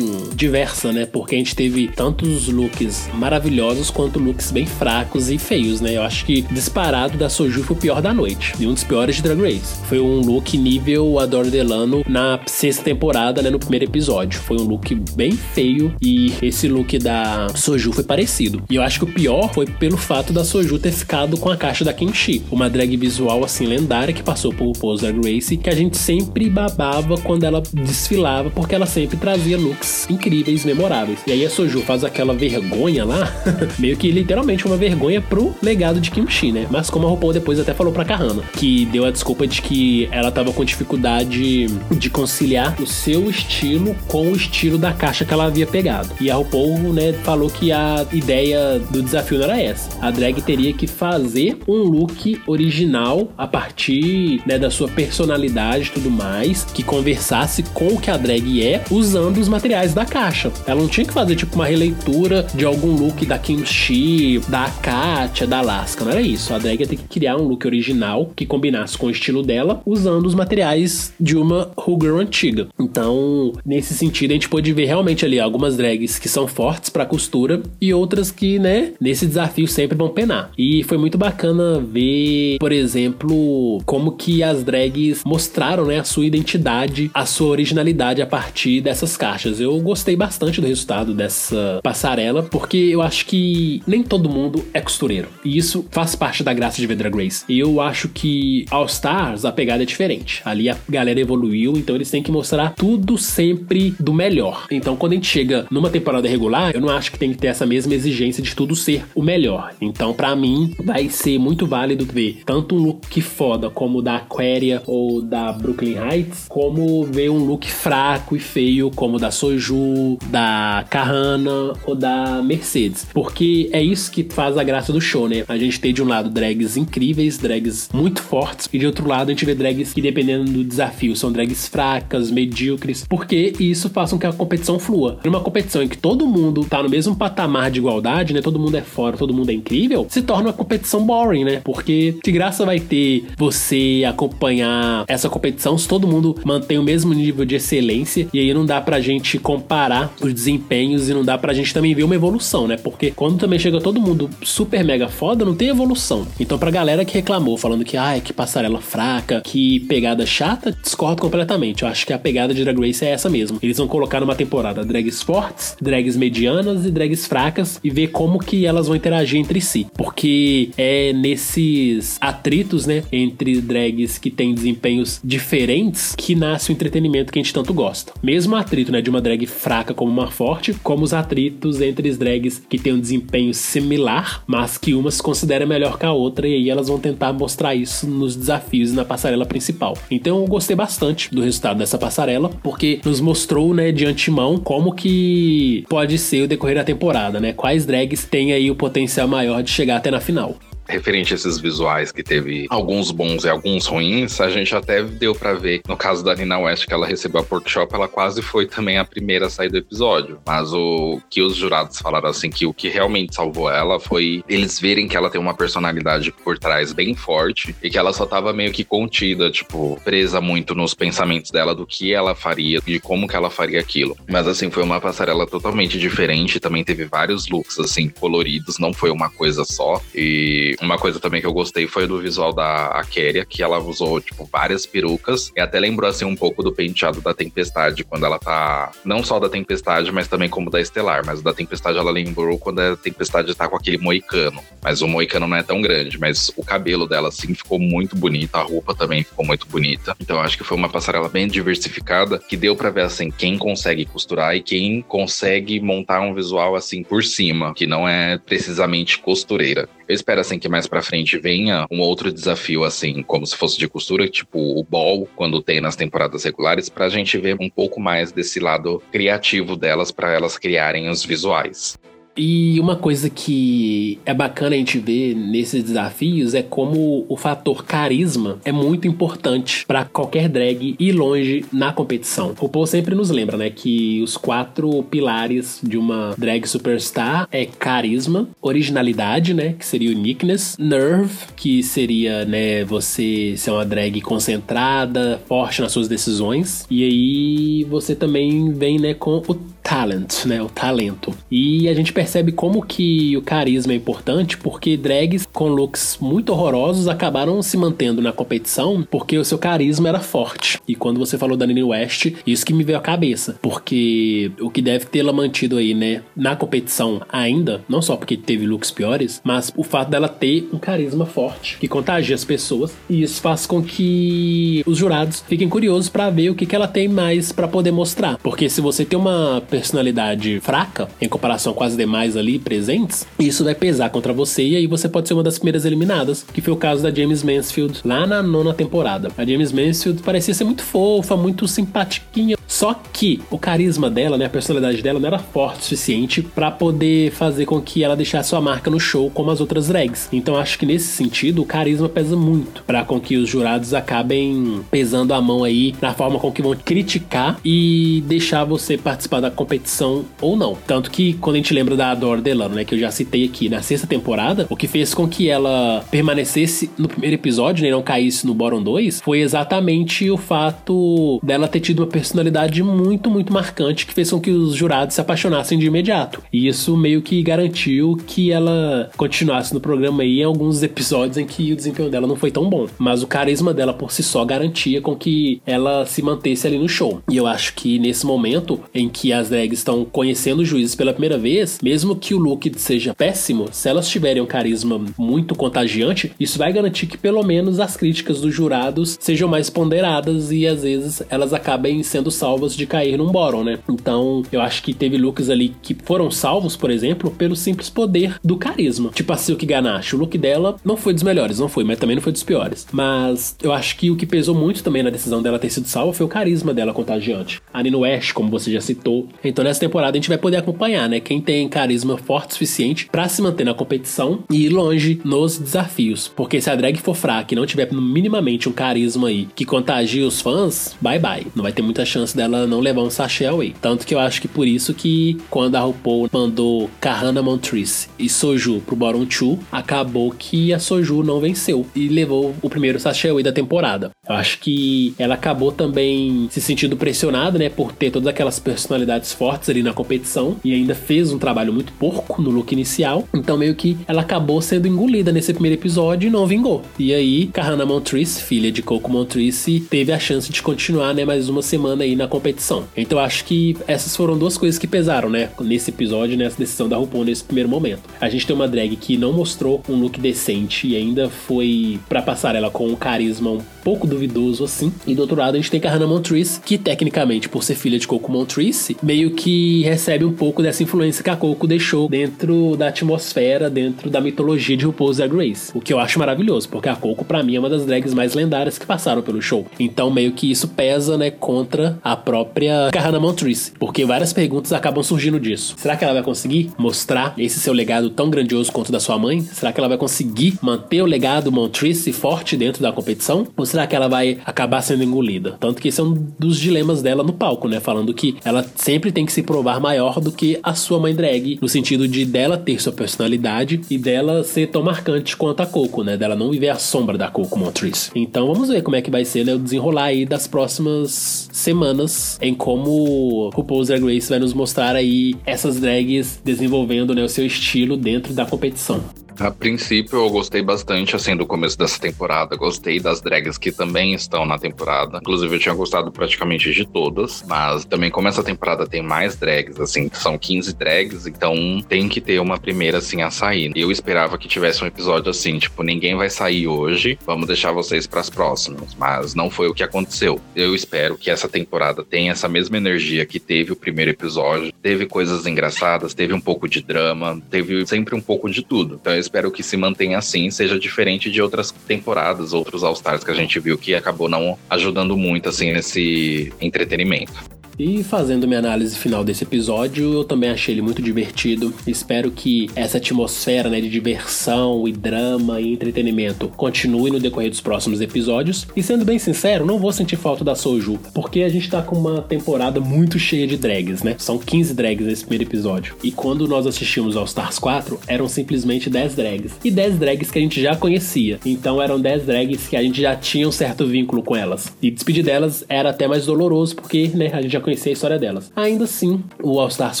S1: diversa, né? Porque a gente teve tantos looks maravilhosos quanto looks bem fracos e feios, né? Eu acho que disparado da Soju foi o pior da noite. E um dos piores de Drag Race. Foi um look nível Adore Delano na sexta temporada, né? No primeiro episódio. Foi um look bem feio e esse look da Soju foi parecido. E eu acho que o pior foi pelo fato da Soju ter ficado com a caixa da Kenshi. Uma drag visual assim lendária que passou por Pose Drag Race que a gente sempre babava quando ela desfilava porque ela sempre trazia looks incríveis, memoráveis. E aí a Soju faz aquela vergonha lá, meio que literalmente uma vergonha pro legado de Kimchi, né? Mas como a RuPaul depois até falou pra Kahana, que deu a desculpa de que ela tava com dificuldade de conciliar o seu estilo com o estilo da caixa que ela havia pegado. E a RuPaul, né, falou que a ideia do desafio não era essa. A drag teria que fazer um look original a partir, né, da sua personalidade e tudo mais, que conversasse com o que a drag é, usando os materiais da caixa. Ela não tinha que fazer tipo uma releitura de algum look da Kimchi, da Katia, da Alaska, não era isso. A drag ia ter que criar um look original que combinasse com o estilo dela, usando os materiais de uma Hugger antiga. Então, nesse sentido, a gente pode ver realmente ali algumas drags que são fortes para costura e outras que, né, nesse desafio sempre vão penar. E foi muito bacana ver, por exemplo, como que as drags mostraram, né, a sua identidade, a sua originalidade a partir dessas caixas. Eu gostei bastante do resultado dessa passarela, porque eu acho que nem todo mundo é costureiro. E isso faz parte da graça de ver Drag Race. Eu acho que All Stars a pegada é diferente. Ali a galera evoluiu, então eles têm que mostrar tudo sempre do melhor. Então quando a gente chega numa temporada regular, eu não acho que tem que ter essa mesma exigência de tudo ser o melhor. Então para mim vai ser muito válido ver tanto um look foda como da Aquaria ou da Brooklyn Heights, como ver um look fraco e feio como o da Soju, da Kahana ou da Mercedes. Porque é isso que faz a graça do show, né? A gente tem de um lado drags incríveis, drags muito fortes, e de outro lado a gente vê drags que, dependendo do desafio, são drags fracas, medíocres, porque isso faz com que a competição flua. Numa competição em que todo mundo tá no mesmo patamar de igualdade, né? Todo mundo é fora, todo mundo é incrível, se torna uma competição boring, né? Porque que graça vai ter você acompanhar essa competição se todo mundo mantém o mesmo nível de excelência e aí não dá pra gente comparar os desempenhos e não dá pra gente também ver uma evolução, né? Porque quando também chega todo mundo super mega foda, não tem evolução. Então pra galera que reclamou, falando que, ai, que passarela fraca, que pegada chata, discordo completamente. Eu acho que a pegada de Drag Race é essa mesmo. Eles vão colocar numa temporada drags fortes, drags medianas e drags fracas e ver como que elas vão interagir entre si. Porque é nesses atritos, né, entre drags que têm desempenhos diferentes que nasce o entretenimento que a gente tanto gosta. Mesmo atrito, né, de uma drag fraca como uma forte, como os atritos entre as drags que têm um desempenho similar, mas que uma se considera melhor que a outra e aí elas vão tentar mostrar isso nos desafios e na passarela principal. Então eu gostei bastante do resultado dessa passarela, porque nos mostrou, né, de antemão como que pode ser o decorrer da temporada, né? Quais drags têm aí o potencial maior de chegar até na final.
S2: Referente a esses visuais que teve alguns bons e alguns ruins, a gente até deu para ver, no caso da Nina West, que ela recebeu a workshop, ela quase foi também a primeira a sair do episódio. Mas o que os jurados falaram assim, que o que realmente salvou ela foi eles verem que ela tem uma personalidade por trás bem forte e que ela só tava meio que contida, tipo, presa muito nos pensamentos dela do que ela faria, de como que ela faria aquilo. Mas assim, foi uma passarela totalmente diferente, também teve vários looks assim coloridos, não foi uma coisa só. E uma coisa também que eu gostei foi do visual da Keria, que ela usou tipo várias perucas e até lembrou assim um pouco do penteado da Tempestade quando ela tá não só da Tempestade, mas também como da Estelar, mas da Tempestade ela lembrou quando a Tempestade tá com aquele moicano. Mas o moicano não é tão grande, mas o cabelo dela assim ficou muito bonito, a roupa também ficou muito bonita. Então acho que foi uma passarela bem diversificada que deu para ver assim quem consegue costurar e quem consegue montar um visual assim por cima, que não é precisamente costureira. Eu espero assim que mais para frente venha um outro desafio assim, como se fosse de costura, tipo o ball quando tem nas temporadas regulares, pra gente ver um pouco mais desse lado criativo delas para elas criarem os visuais.
S1: E uma coisa que é bacana a gente ver nesses desafios é como o fator carisma é muito importante para qualquer drag ir longe na competição. O Paul sempre nos lembra, né, que os quatro pilares de uma drag superstar é carisma, originalidade, né, que seria uniqueness, nerve, que seria, né, você ser uma drag concentrada, forte nas suas decisões, e aí você também vem, né, com o talent, né? O talento. E a gente percebe como que o carisma é importante, porque drags com looks muito horrorosos acabaram se mantendo na competição porque o seu carisma era forte. E quando você falou da Nene West, isso que me veio à cabeça, porque o que deve tê-la mantido aí, né, na competição ainda, não só porque teve looks piores, mas o fato dela ter um carisma forte que contagia as pessoas e isso faz com que os jurados fiquem curiosos para ver o que, que ela tem mais para poder mostrar. Porque se você tem uma personalidade fraca em comparação com as demais ali presentes, isso vai pesar contra você e aí você pode ser uma das primeiras eliminadas, que foi o caso da James Mansfield lá na nona temporada. A James Mansfield parecia ser muito fofa, muito simpatiquinha, só que o carisma dela, né, a personalidade dela não era forte o suficiente para poder fazer com que ela deixasse sua marca no show como as outras drags. Então acho que nesse sentido o carisma pesa muito para com que os jurados acabem pesando a mão aí na forma com que vão criticar e deixar você participar da competição ou não. Tanto que quando a gente lembra da Adore Delano, né, que eu já citei aqui na sexta temporada, o que fez com que ela permanecesse no primeiro episódio né, e não caísse no Bottom 2 foi exatamente o fato dela ter tido uma personalidade personalidade muito, muito marcante que fez com que os jurados se apaixonassem de imediato. E isso meio que garantiu que ela continuasse no programa aí em alguns episódios em que o desempenho dela não foi tão bom. Mas o carisma dela por si só garantia com que ela se mantesse ali no show. E eu acho que nesse momento em que as drags estão conhecendo os juízes pela primeira vez, mesmo que o look seja péssimo, se elas tiverem um carisma muito contagiante, isso vai garantir que pelo menos as críticas dos jurados sejam mais ponderadas e às vezes elas acabem sendo salvas salvas de cair num bottom, né? Então, eu acho que teve looks ali que foram salvos, por exemplo, pelo simples poder do carisma. Tipo a Silk Ganache, o look dela não foi dos melhores, não foi, mas também não foi dos piores. Mas eu acho que o que pesou muito também na decisão dela ter sido salva foi o carisma dela contagiante. A Nino West, como você já citou. Então, nessa temporada a gente vai poder acompanhar, né? Quem tem carisma forte o suficiente para se manter na competição e ir longe nos desafios. Porque se a drag for fraca e não tiver minimamente um carisma aí que contagie os fãs, bye bye. Não vai ter muita chance dela não levar um sachê away. Tanto que eu acho que por isso que quando a RuPaul mandou Kahana Montrese e Soju pro Bottom 2, acabou que a Soju não venceu e levou o primeiro sachê away da temporada. Eu acho que ela acabou também se sentindo pressionada, né, por ter todas aquelas personalidades fortes ali na competição e ainda fez um trabalho muito porco no look inicial. Então meio que ela acabou sendo engolida nesse primeiro episódio e não vingou. E aí, Kahana Montrese, filha de Coco Montrese, teve a chance de continuar, né, mais uma semana aí na competição. Então acho que essas foram duas coisas que pesaram, né? Nesse episódio, nessa decisão da RuPaul nesse primeiro momento. A gente tem uma drag que não mostrou um look decente e ainda foi para passar ela com um carisma um pouco duvidoso assim. E do outro lado a gente tem a Hannah Montrese, que tecnicamente, por ser filha de Coco Montrese, meio que recebe um pouco dessa influência que a Coco deixou dentro da atmosfera, dentro da mitologia de RuPaul's Drag Race. O que eu acho maravilhoso, porque a Coco para mim é uma das drags mais lendárias que passaram pelo show. Então meio que isso pesa, né, contra a própria Kahana Montrese, porque várias perguntas acabam surgindo disso. Será que ela vai conseguir mostrar esse seu legado tão grandioso quanto da sua mãe? Será que ela vai conseguir manter o legado Montrese forte dentro da competição? Ou será que ela vai acabar sendo engolida? Tanto que esse é um dos dilemas dela no palco, né? Falando que ela sempre tem que se provar maior do que a sua mãe drag, no sentido de dela ter sua personalidade e dela ser tão marcante quanto a Coco, né? Dela não viver à sombra da Coco Montrese. Então vamos ver como é que vai ser né, o desenrolar aí das próximas semanas em como RuPaul's Drag Race vai nos mostrar aí essas drags desenvolvendo né, o seu estilo dentro da competição.
S2: A princípio, eu gostei bastante, assim, do começo dessa temporada. Gostei das drags que também estão na temporada. Inclusive, eu tinha gostado praticamente de todas. Mas também, como essa temporada tem mais drags, assim, são 15 drags, então tem que ter uma primeira, assim, a sair. Eu esperava que tivesse um episódio assim, tipo, ninguém vai sair hoje, vamos deixar vocês para as próximas. Mas não foi o que aconteceu. Eu espero que essa temporada tenha essa mesma energia que teve o primeiro episódio. Teve coisas engraçadas, teve um pouco de drama, teve sempre um pouco de tudo. Então, eu espero que se mantenha assim, seja diferente de outras temporadas, outros All-Stars que a gente viu que acabou não ajudando muito assim nesse entretenimento.
S1: E fazendo minha análise final desse episódio, eu também achei ele muito divertido. Espero que essa atmosfera né, de diversão e drama e entretenimento continue no decorrer dos próximos episódios. E sendo bem sincero, não vou sentir falta da Soju, porque a gente tá com uma temporada muito cheia de drags, né? São 15 drags nesse primeiro episódio. E quando nós assistimos ao Stars 4, eram simplesmente 10 drags. E 10 drags que a gente já conhecia. Então eram 10 drags que a gente já tinha um certo vínculo com elas. E despedir delas era até mais doloroso, porque né, a gente já conhecer a história delas. Ainda assim, o All Stars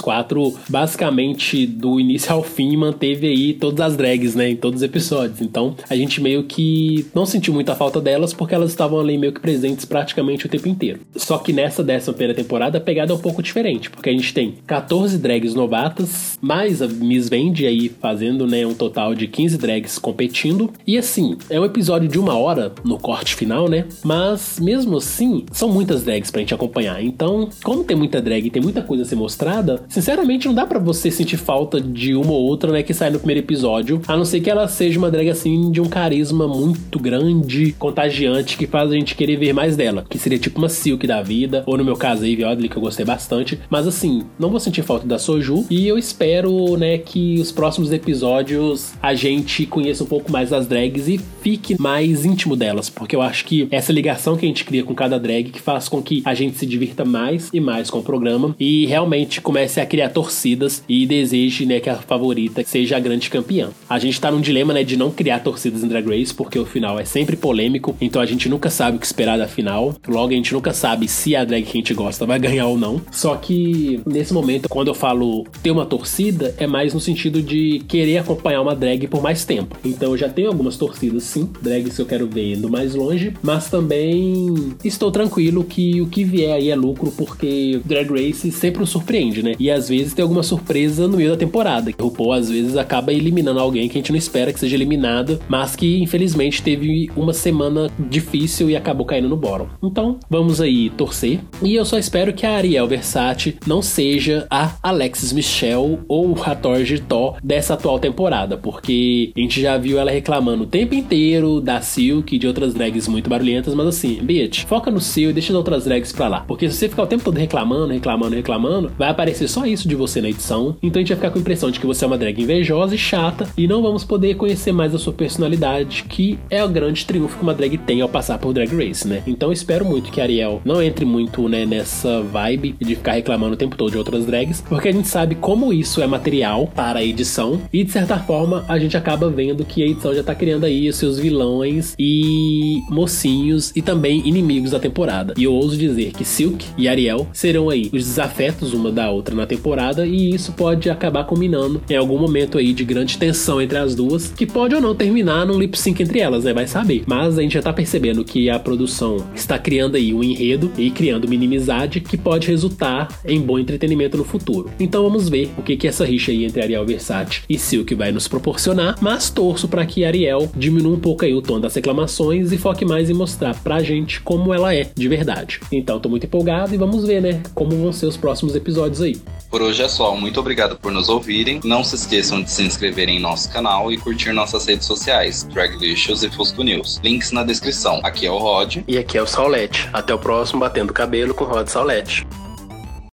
S1: 4, basicamente, do início ao fim, manteve aí todas as drags, né, em todos os episódios. Então, a gente meio que não sentiu muita falta delas, porque elas estavam ali meio que presentes praticamente o tempo inteiro. Só que nessa décima primeira temporada, a pegada é um pouco diferente, porque a gente tem 14 drags novatas, mais a Miss Vendi aí fazendo, né, um total de 15 drags competindo. E assim, é um episódio de uma hora no corte final, né, mas mesmo assim, são muitas drags pra gente acompanhar. Então, como tem muita drag e tem muita coisa a ser mostrada, sinceramente não dá para você sentir falta de uma ou outra, né, que sai no primeiro episódio, a não ser que ela seja uma drag assim de um carisma muito grande, contagiante, que faz a gente querer ver mais dela, que seria tipo uma Silk da vida, ou no meu caso aí, Viodli, que eu gostei bastante, mas assim, não vou sentir falta da Soju, e eu espero, né, que os próximos episódios a gente conheça um pouco mais das drags e fique mais íntimo delas, porque eu acho que essa ligação que a gente cria com cada drag que faz com que a gente se divirta mais e mais com o programa e realmente comece a criar torcidas e deseje, né, que a favorita seja a grande campeã. A gente tá num dilema, né, de não criar torcidas em Drag Race, porque o final é sempre polêmico, então a gente nunca sabe o que esperar da final. Logo, a gente nunca sabe se a drag que a gente gosta vai ganhar ou não. Só que nesse momento, quando eu falo ter uma torcida, é mais no sentido de querer acompanhar uma drag por mais tempo. Então eu já tenho algumas torcidas, sim, drags que eu quero ver indo mais longe, mas também estou tranquilo que o que vier aí é lucro, porque Drag Race sempre nos surpreende, né? E às vezes tem alguma surpresa no meio da temporada. O RuPaul às vezes acaba eliminando alguém que a gente não espera que seja eliminada, mas que infelizmente teve uma semana difícil e acabou caindo no bottom. Então, vamos aí torcer. E eu só espero que a Ariel Versace não seja a Alexis Michelle ou a Torge Tó dessa atual temporada, porque a gente já viu ela reclamando o tempo inteiro da Silk e de outras drags muito barulhentas, mas assim, bitch, foca no seu e deixa as outras drags pra lá. Porque se você ficar o tempo todo reclamando, reclamando, reclamando, vai aparecer só isso de você na edição. Então a gente vai ficar com a impressão de que você é uma drag invejosa e chata e não vamos poder conhecer mais a sua personalidade, que é o grande triunfo que uma drag tem ao passar por Drag Race, né? Então espero muito que a Ariel não entre muito, né, nessa vibe de ficar reclamando o tempo todo de outras drags, porque a gente sabe como isso é material para a edição e de certa forma a gente acaba vendo que a edição já tá criando aí os seus vilões e mocinhos e também inimigos da temporada. E eu ouso dizer que Silk e Ariel serão aí os desafetos uma da outra na temporada e isso pode acabar combinando em algum momento aí de grande tensão entre as duas, que pode ou não terminar num lip sync entre elas, né? Vai saber. Mas a gente já tá percebendo que a produção está criando aí um enredo e criando uma inimizade que pode resultar em bom entretenimento no futuro. Então vamos ver o que que essa rixa aí entre Ariel Versace e Silk vai nos proporcionar, mas torço para que Ariel diminua um pouco aí o tom das reclamações e foque mais em mostrar pra gente como ela é de verdade. Então tô muito empolgado e vamos vamos ver, né, como vão ser os próximos episódios aí.
S2: Por hoje é só. Muito obrigado por nos ouvirem. Não se esqueçam de se inscreverem em nosso canal e curtir nossas redes sociais, Draglicious e Fusco News. Links na descrição. Aqui é o Rod.
S1: E aqui é o Saulete. Até o próximo Batendo Cabelo com Rod Saulete.